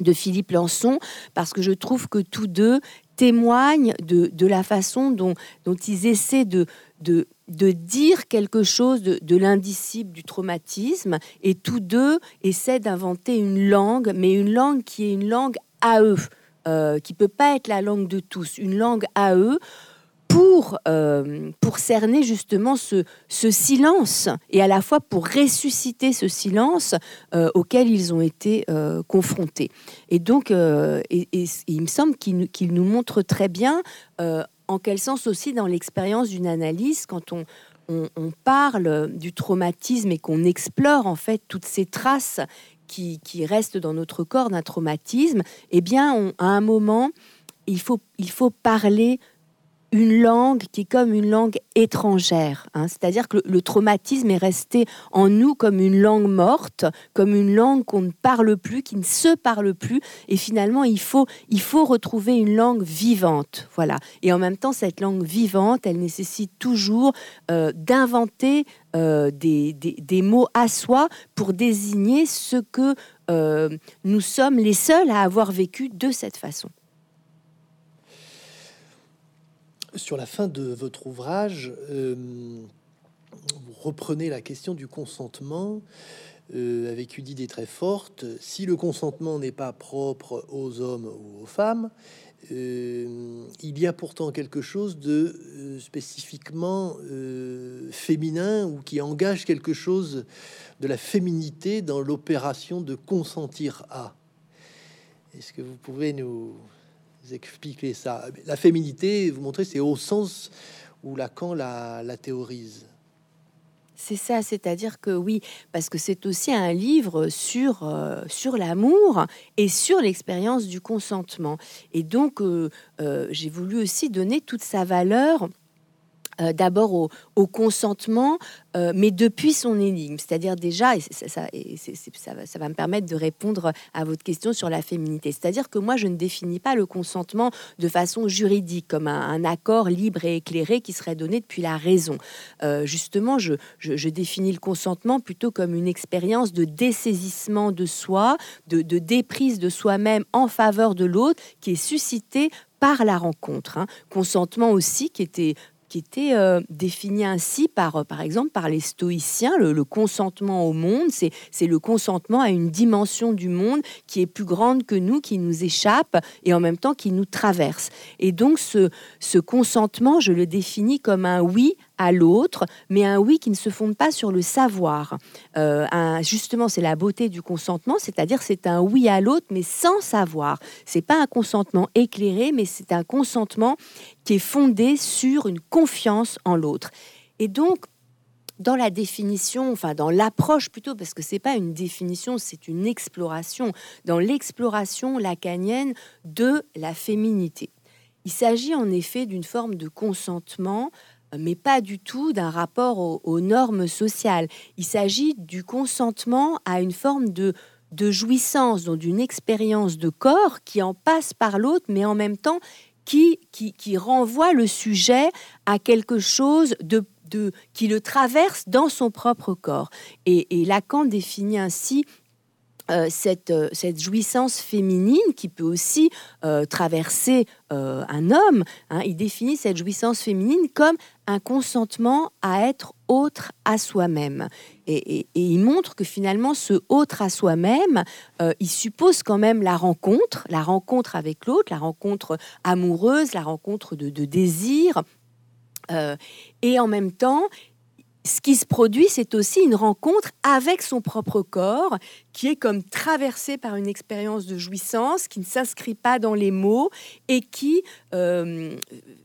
de Philippe Lançon, parce que je trouve que tous deux témoignent de, de la façon dont, dont ils essaient de, de, de dire quelque chose de, de l'indicible du traumatisme, et tous deux essaient d'inventer une langue, mais une langue qui est une langue à eux. Euh, qui peut pas être la langue de tous, une langue à eux, pour, euh, pour cerner justement ce, ce, silence et à la fois pour ressusciter ce silence euh, auquel ils ont été confrontés. Et donc, il me semble qu'il nous montre très bien en quel sens aussi dans l'expérience d'une analyse, quand on, on, parle du traumatisme et qu'on explore en fait toutes ces traces qui, reste dans notre corps d'un traumatisme, eh bien, à un moment, il faut, il faut parler une langue qui est comme une langue étrangère. Hein. C'est-à-dire que le, traumatisme est resté en nous comme une langue morte, comme une langue qu'on ne parle plus, qui ne se parle plus. Et finalement, il faut, il faut retrouver une langue vivante. Voilà. Et en même temps, cette langue vivante, elle nécessite toujours euh, d'inventer euh, des, des, mots à soi pour désigner ce que euh, nous sommes les seuls à avoir vécu de cette façon. Sur la fin de votre ouvrage, euh, vous reprenez la question du consentement euh, avec une idée très forte. Si le consentement n'est pas propre aux hommes ou aux femmes, euh, il y a pourtant quelque chose de spécifiquement féminin ou qui engage quelque chose de la féminité dans l'opération de consentir à. Est-ce que vous pouvez nous expliquer ça. La féminité, vous montrez, c'est au sens où Lacan la, la théorise. C'est ça, c'est-à-dire que oui, parce que c'est aussi un livre sur, euh, sur l'amour et sur l'expérience du consentement. Et donc, euh, euh, j'ai voulu aussi donner toute sa valeur euh, d'abord au, consentement, euh, mais depuis son énigme. C'est-à-dire déjà, et ça, va, me permettre de répondre à votre question sur la féminité. C'est-à-dire que moi, je ne définis pas le consentement de façon juridique, comme un, accord libre et éclairé qui serait donné depuis la raison. Euh, justement, je, définis le consentement plutôt comme une expérience de dessaisissement de soi, de, déprise de soi-même en faveur de l'autre, qui est suscité par la rencontre. Hein. Consentement aussi qui était qui était euh, défini ainsi par, euh, par exemple, par les stoïciens. Le, consentement au monde, c'est le consentement à une dimension du monde qui est plus grande que nous, qui nous échappe et en même temps qui nous traverse. Et donc, ce, ce consentement, je le définis comme un oui à l'autre, mais un oui qui ne se fonde pas sur le savoir. Euh, justement, c'est la beauté du consentement, c'est-à-dire c'est un oui à l'autre, mais sans savoir. C'est pas un consentement éclairé, mais c'est un consentement qui est fondé sur une confiance en l'autre. Et donc, dans la définition, enfin dans l'approche plutôt, parce que c'est pas une définition, c'est une exploration. Dans l'exploration lacanienne de la féminité, il s'agit en effet d'une forme de consentement mais pas du tout d'un rapport aux, normes sociales. Il s'agit du consentement à une forme de, de jouissance, donc d'une expérience de corps qui en passe par l'autre, mais en même temps qui, qui, renvoie le sujet à quelque chose de, de, qui le traverse dans son propre corps. Et, Lacan définit ainsi euh, cette, euh, cette, jouissance féminine qui peut aussi euh, traverser un homme, hein, il définit cette jouissance féminine comme consentement à être autre à soi-même. Et, il montre que finalement, ce autre à soi-même, euh, il suppose quand même la rencontre, la rencontre avec l'autre, la rencontre amoureuse, la rencontre de, désir. Euh, et en même temps, ce qui se produit, c'est aussi une rencontre avec son propre corps, qui est comme traversé par une expérience de jouissance, qui ne s'inscrit pas dans les mots et qui euh,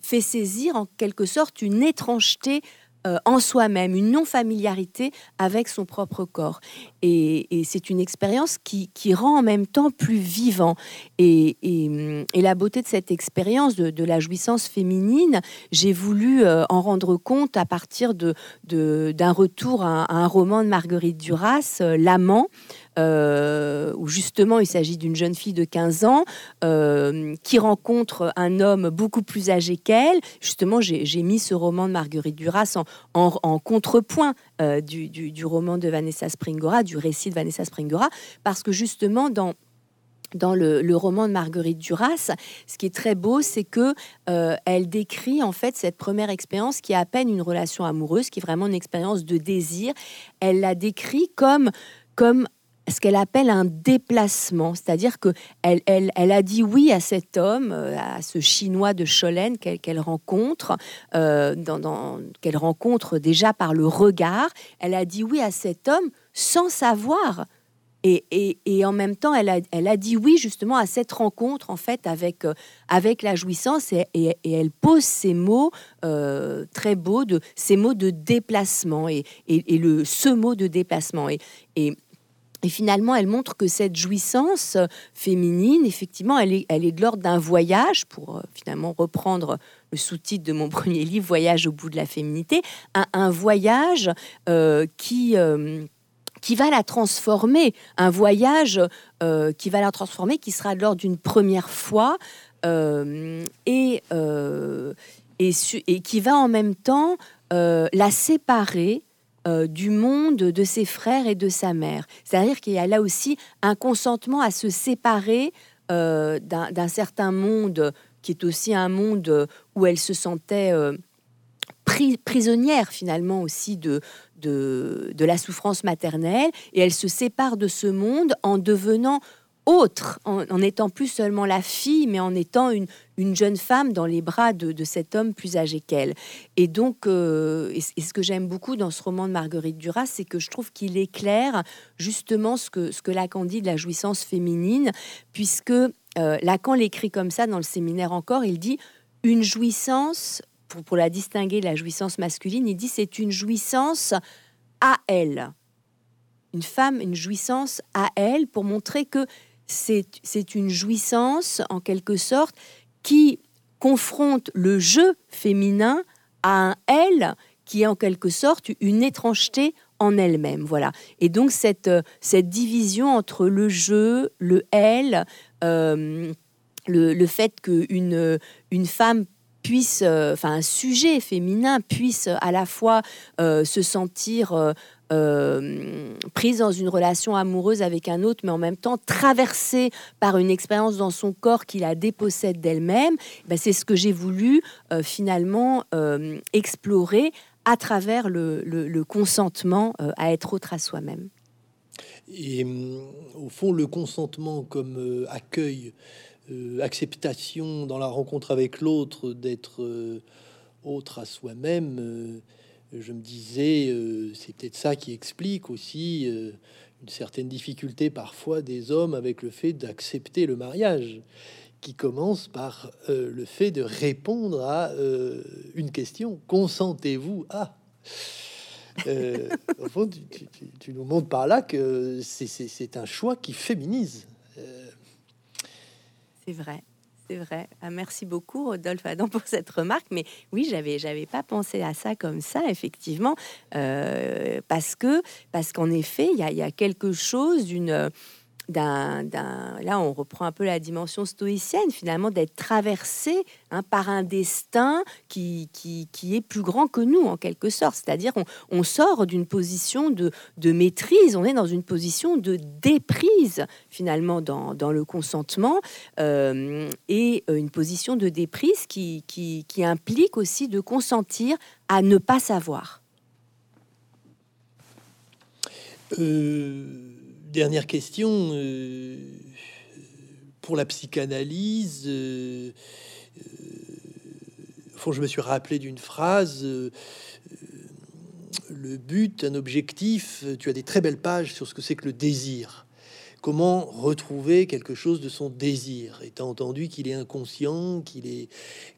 fait saisir en quelque sorte une étrangeté euh, en soi-même, une non-familiarité avec son propre corps. Et, c'est une expérience qui, rend en même temps plus vivant. Et, la beauté de cette expérience de, la jouissance féminine, j'ai voulu euh, en rendre compte à partir d'un de, retour à, un roman de Marguerite Duras, euh, L'amant, euh, où justement il s'agit d'une jeune fille de 15 ans euh, qui rencontre un homme beaucoup plus âgé qu'elle. Justement, j'ai mis ce roman de Marguerite Duras en, contrepoint euh, du, roman de Vanessa Springora, du récit de Vanessa Springora, parce que justement dans dans le, roman de Marguerite Duras, ce qui est très beau, c'est que elle décrit en fait cette première expérience qui est à peine une relation amoureuse, qui est vraiment une expérience de désir. Elle la décrit comme comme ce qu'elle appelle un déplacement, c'est-à-dire que elle, a dit oui à cet homme, euh, à ce chinois de Cholène qu'elle rencontre, euh, qu'elle rencontre déjà par le regard. Elle a dit oui à cet homme sans savoir. Et, en même temps, elle a, dit oui justement à cette rencontre en fait avec, euh, avec la jouissance et, et, elle pose ces mots très beaux, de, ces mots de déplacement et, le, ce mot de déplacement. Et, et finalement, elle montre que cette jouissance féminine, effectivement, elle est, elle est de l'ordre d'un voyage, pour euh, finalement reprendre le sous-titre de mon (laughs) premier livre, Voyage au bout de la féminité, un, voyage euh, qui... Euh, qui va la transformer, un voyage qui va la transformer, qui sera lors d'une première fois et, et, qui va en même temps la séparer euh, du monde de ses frères et de sa mère. C'est-à-dire qu'il y a là aussi un consentement à se séparer euh, d'un certain monde qui est aussi un monde où elle se sentait euh, prisonnière finalement aussi de, de, de, la souffrance maternelle et elle se sépare de ce monde en devenant autre, en, étant plus seulement la fille, mais en étant une, une jeune femme dans les bras de, cet homme plus âgé qu'elle. Et donc, euh, et, ce que j'aime beaucoup dans ce roman de Marguerite Duras, c'est que je trouve qu'il éclaire justement ce que, ce que Lacan dit de la jouissance féminine, puisque euh, Lacan l'écrit comme ça dans le séminaire encore, il dit une jouissance, pour, pour la distinguer de la jouissance masculine, il dit c'est une jouissance à elle. Une femme, une jouissance à elle pour montrer que c'est une jouissance, en quelque sorte, qui confronte le jeu féminin à un elle qui est en quelque sorte une étrangeté en elle-même. Voilà. Et donc cette, cette division entre le jeu, le elle, euh, le, fait qu'une une femme puisse, euh, enfin un sujet féminin puisse à la fois euh, se sentir euh, prise dans une relation amoureuse avec un autre, mais en même temps traversée par une expérience dans son corps qui la dépossède d'elle-même, ben, c'est ce que j'ai voulu euh, finalement euh, explorer à travers le, consentement à être autre à soi-même. Et au fond, le consentement comme accueil, acceptation dans la rencontre avec l'autre d'être autre à soi-même, je me disais, euh, c'est peut-être ça qui explique aussi euh, une certaine difficulté parfois des hommes avec le fait d'accepter le mariage, qui commence par euh, le fait de répondre à une question consentez-vous à? (laughs) Au fond, tu, nous montres par là que c'est un choix qui féminise. C'est vrai. C'est vrai. Ah, merci beaucoup, Rodolphe Adam, (laughs) pour cette remarque. Mais oui, j'avais, j'avais pas pensé à ça comme ça, effectivement, euh, parce que, parce qu'en effet, il y a, quelque chose d'une d'un, là on reprend un peu la dimension stoïcienne finalement d'être traversé hein, par un destin qui, qui, qui, est plus grand que nous en quelque sorte. C'est-à-dire on, sort d'une position de, de, maîtrise on est dans une position de déprise finalement dans, dans le consentement euh, et une position de déprise qui, qui, qui implique aussi de consentir à ne pas savoir. Euh dernière question. Euh, pour la psychanalyse, euh, euh je me suis rappelé d'une phrase. Le but, un objectif, tu as des très belles pages sur ce que c'est que le désir comment retrouver quelque chose de son désir, étant entendu qu'il est inconscient, qu'il est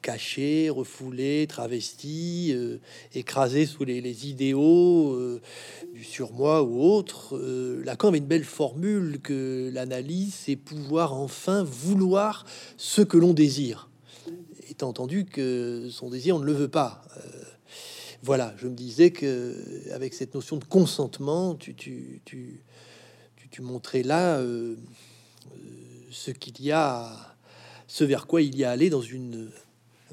caché, refoulé, travesti, euh, écrasé sous les, idéaux euh, du surmoi ou autre. Euh, Lacan avait une belle formule que l'analyse, c'est pouvoir enfin vouloir ce que l'on désire, étant entendu que son désir, on ne le veut pas. voilà, je me disais que avec cette notion de consentement, tu, tu, tu tu montrais là euh, euh, ce qu'il y a, ce vers quoi il y a allé dans une,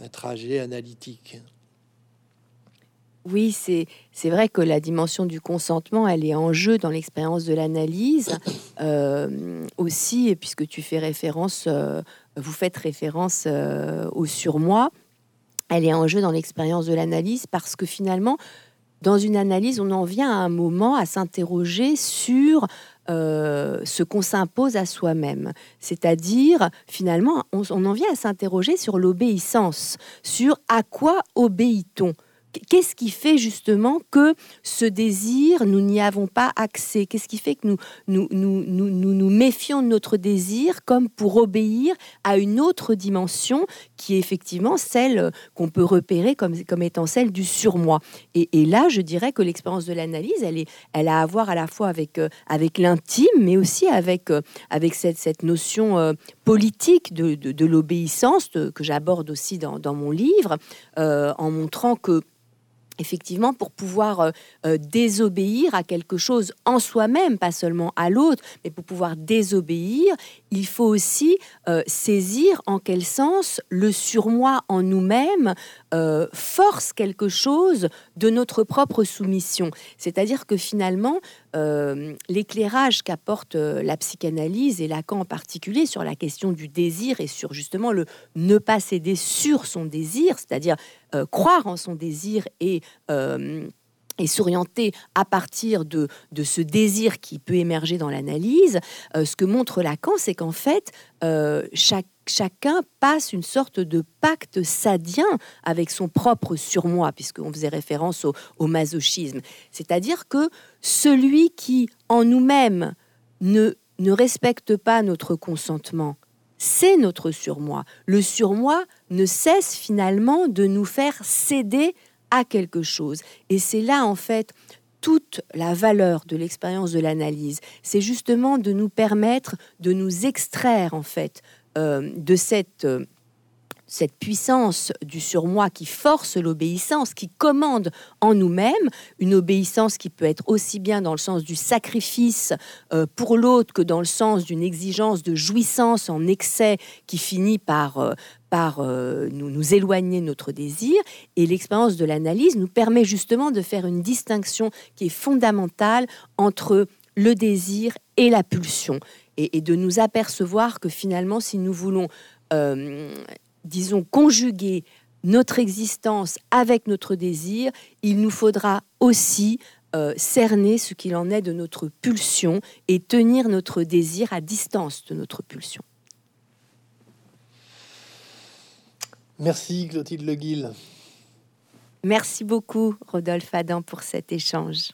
un trajet analytique. Oui, c'est, vrai que la dimension du consentement, elle est en jeu dans l'expérience de l'analyse (coughs) euh, aussi, puisque tu fais référence, vous faites référence au surmoi, elle est en jeu dans l'expérience de l'analyse parce que finalement, dans une analyse, on en vient à un moment à s'interroger sur euh, ce qu'on s'impose à soi-même. C'est-à-dire, finalement, on, on en vient à s'interroger sur l'obéissance, sur à quoi obéit-on Qu'est-ce qui fait justement que ce désir, nous n'y avons pas accès? Qu'est-ce qui fait que nous nous, nous, nous, nous, méfions de notre désir comme pour obéir à une autre dimension qui est effectivement celle qu'on peut repérer comme, comme étant celle du surmoi? Et, là, je dirais que l'expérience de l'analyse, elle, est, elle a à voir à la fois avec, euh, avec l'intime, mais aussi avec, euh, avec cette, cette notion euh, politique de, de, l'obéissance que j'aborde aussi dans, mon livre, en montrant que effectivement, pour pouvoir euh, euh, désobéir à quelque chose en soi-même, pas seulement à l'autre, mais pour pouvoir désobéir, il faut aussi euh, saisir en quel sens le surmoi en nous-mêmes force quelque chose de notre propre soumission. C'est-à-dire que finalement, l'éclairage qu'apporte la psychanalyse et Lacan en particulier sur la question du désir et sur justement le ne pas céder sur son désir, c'est-à-dire euh, croire en son désir et euh, et s'orienter à partir de, de, ce désir qui peut émerger dans l'analyse, euh, ce que montre Lacan, c'est qu'en fait, chaque, chacun passe une sorte de pacte sadien avec son propre surmoi, puisqu'on faisait référence au, au masochisme. C'est-à-dire que celui qui, en nous-mêmes, ne, ne respecte pas notre consentement, c'est notre surmoi. Le surmoi ne cesse finalement de nous faire céder à quelque chose. Et c'est là, en fait, toute la valeur de l'expérience de l'analyse. C'est justement de nous permettre de nous extraire, en fait, euh, de cette... Euh, cette puissance du surmoi qui force l'obéissance, qui commande en nous-mêmes, une obéissance qui peut être aussi bien dans le sens du sacrifice euh, pour l'autre que dans le sens d'une exigence de jouissance en excès qui finit par, euh, par euh, nous, nous éloigner notre désir. Et l'expérience de l'analyse nous permet justement de faire une distinction qui est fondamentale entre le désir et la pulsion. Et, de nous apercevoir que finalement, si nous voulons disons, conjuguer notre existence avec notre désir, il nous faudra aussi euh, cerner ce qu'il en est de notre pulsion et tenir notre désir à distance de notre pulsion. Merci Clotilde Leguil. Merci beaucoup Rodolphe Adam pour cet échange.